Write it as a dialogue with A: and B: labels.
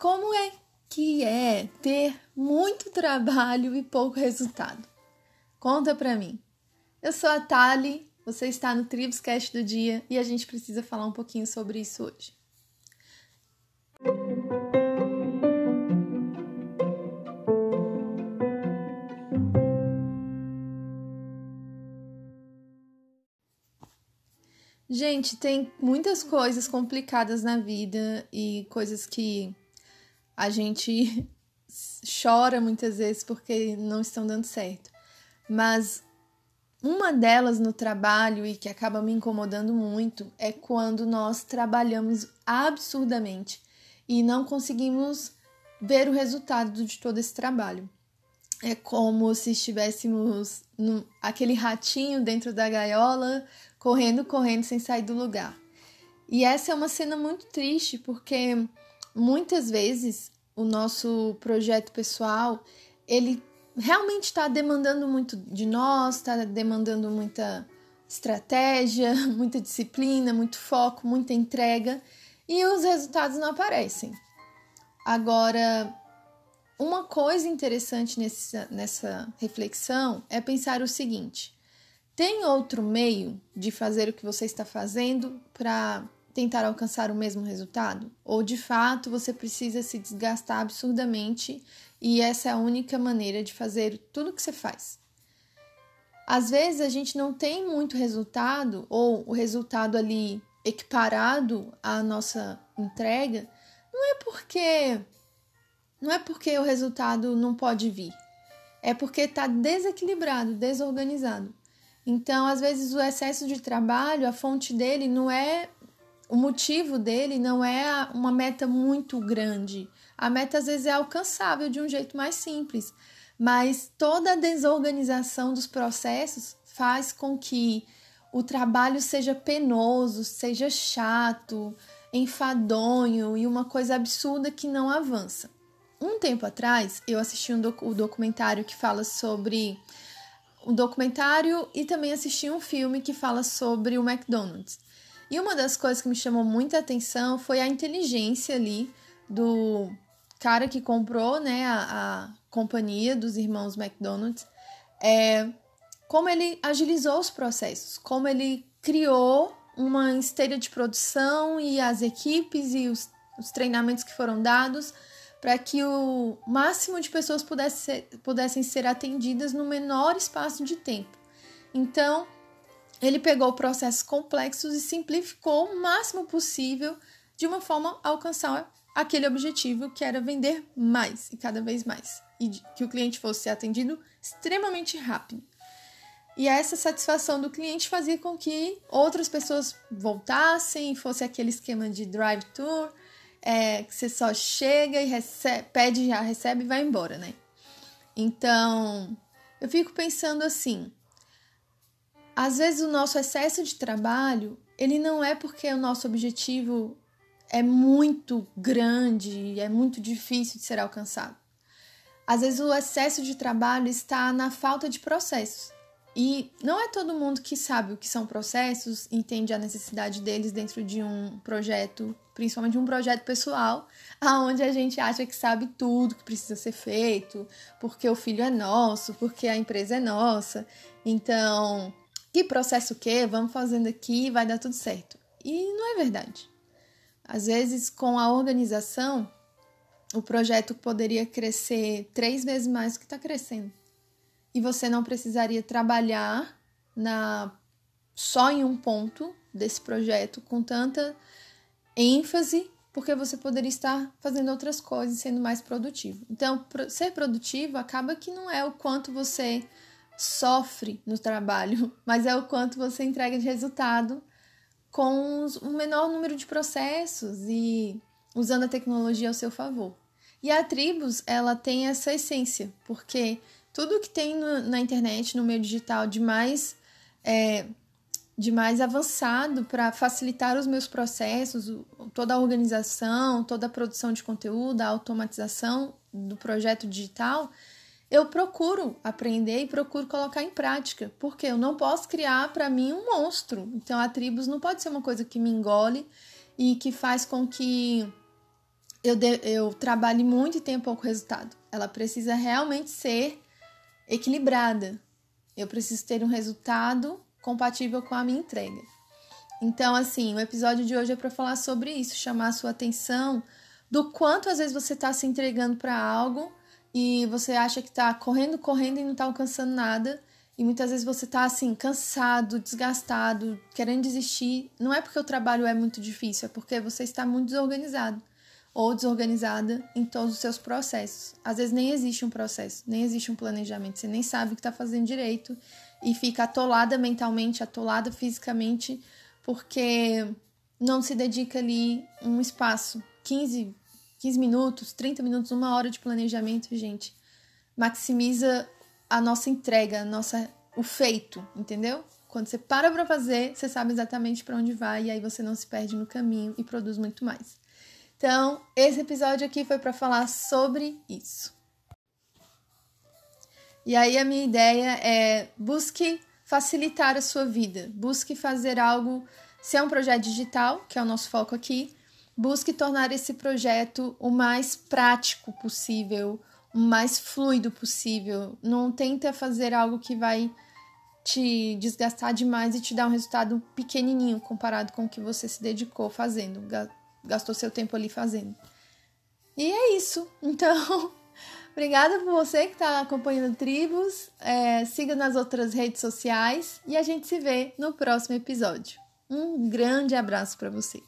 A: como é que é ter muito trabalho e pouco resultado? Conta pra mim. Eu sou a Tali, você está no Tribuscast do dia e a gente precisa falar um pouquinho sobre isso hoje. Gente, tem muitas coisas complicadas na vida e coisas que a gente chora muitas vezes porque não estão dando certo. Mas uma delas no trabalho e que acaba me incomodando muito é quando nós trabalhamos absurdamente e não conseguimos ver o resultado de todo esse trabalho. É como se estivéssemos no, aquele ratinho dentro da gaiola correndo, correndo sem sair do lugar. E essa é uma cena muito triste porque muitas vezes o nosso projeto pessoal ele realmente está demandando muito de nós, está demandando muita estratégia, muita disciplina, muito foco, muita entrega e os resultados não aparecem. Agora, uma coisa interessante nessa, nessa reflexão é pensar o seguinte: tem outro meio de fazer o que você está fazendo para tentar alcançar o mesmo resultado? Ou de fato você precisa se desgastar absurdamente e essa é a única maneira de fazer tudo o que você faz? Às vezes a gente não tem muito resultado ou o resultado ali equiparado à nossa entrega, não é porque não é porque o resultado não pode vir. É porque está desequilibrado, desorganizado. Então, às vezes, o excesso de trabalho, a fonte dele não é. O motivo dele não é uma meta muito grande. A meta, às vezes, é alcançável de um jeito mais simples. Mas toda a desorganização dos processos faz com que o trabalho seja penoso, seja chato, enfadonho e uma coisa absurda que não avança. Um tempo atrás, eu assisti um doc documentário que fala sobre um documentário e também assisti um filme que fala sobre o McDonald's. E uma das coisas que me chamou muita atenção foi a inteligência ali do cara que comprou né, a, a companhia dos irmãos McDonald's. É, como ele agilizou os processos, como ele criou uma esteira de produção e as equipes e os, os treinamentos que foram dados para que o máximo de pessoas pudesse ser, pudessem ser atendidas no menor espaço de tempo. Então, ele pegou processos complexos e simplificou o máximo possível de uma forma a alcançar aquele objetivo que era vender mais e cada vez mais e que o cliente fosse atendido extremamente rápido. E essa satisfação do cliente fazia com que outras pessoas voltassem, fosse aquele esquema de drive-thru, é, que você só chega e recebe, pede, já recebe e vai embora, né? Então, eu fico pensando assim, às vezes o nosso excesso de trabalho, ele não é porque o nosso objetivo é muito grande, é muito difícil de ser alcançado. Às vezes o excesso de trabalho está na falta de processos. E não é todo mundo que sabe o que são processos, entende a necessidade deles dentro de um projeto, principalmente um projeto pessoal, aonde a gente acha que sabe tudo que precisa ser feito, porque o filho é nosso, porque a empresa é nossa. Então, que processo o? Vamos fazendo aqui, vai dar tudo certo. E não é verdade. Às vezes, com a organização, o projeto poderia crescer três vezes mais do que está crescendo e você não precisaria trabalhar na só em um ponto desse projeto com tanta ênfase, porque você poderia estar fazendo outras coisas, sendo mais produtivo. Então, ser produtivo acaba que não é o quanto você sofre no trabalho, mas é o quanto você entrega de resultado com um menor número de processos e usando a tecnologia ao seu favor. E a Tribus, ela tem essa essência, porque tudo que tem no, na internet, no meio digital, de mais, é, de mais avançado para facilitar os meus processos, toda a organização, toda a produção de conteúdo, a automatização do projeto digital, eu procuro aprender e procuro colocar em prática, porque eu não posso criar para mim um monstro. Então a tribos não pode ser uma coisa que me engole e que faz com que eu, de, eu trabalhe muito e tenha pouco resultado. Ela precisa realmente ser equilibrada. Eu preciso ter um resultado compatível com a minha entrega. Então, assim, o episódio de hoje é para falar sobre isso, chamar a sua atenção do quanto às vezes você está se entregando para algo e você acha que está correndo, correndo e não está alcançando nada. E muitas vezes você está assim, cansado, desgastado, querendo desistir. Não é porque o trabalho é muito difícil, é porque você está muito desorganizado ou desorganizada em todos os seus processos. Às vezes nem existe um processo, nem existe um planejamento, você nem sabe o que está fazendo direito e fica atolada mentalmente, atolada fisicamente, porque não se dedica ali um espaço, 15, 15 minutos, 30 minutos, uma hora de planejamento, gente, maximiza a nossa entrega, a nossa, o feito, entendeu? Quando você para para fazer, você sabe exatamente para onde vai e aí você não se perde no caminho e produz muito mais. Então, esse episódio aqui foi para falar sobre isso. E aí a minha ideia é busque facilitar a sua vida, busque fazer algo, se é um projeto digital, que é o nosso foco aqui, busque tornar esse projeto o mais prático possível, o mais fluido possível. Não tenta fazer algo que vai te desgastar demais e te dar um resultado pequenininho comparado com o que você se dedicou fazendo gastou seu tempo ali fazendo. E é isso. Então, obrigada por você que está acompanhando Tribos. É, siga nas outras redes sociais e a gente se vê no próximo episódio. Um grande abraço para você.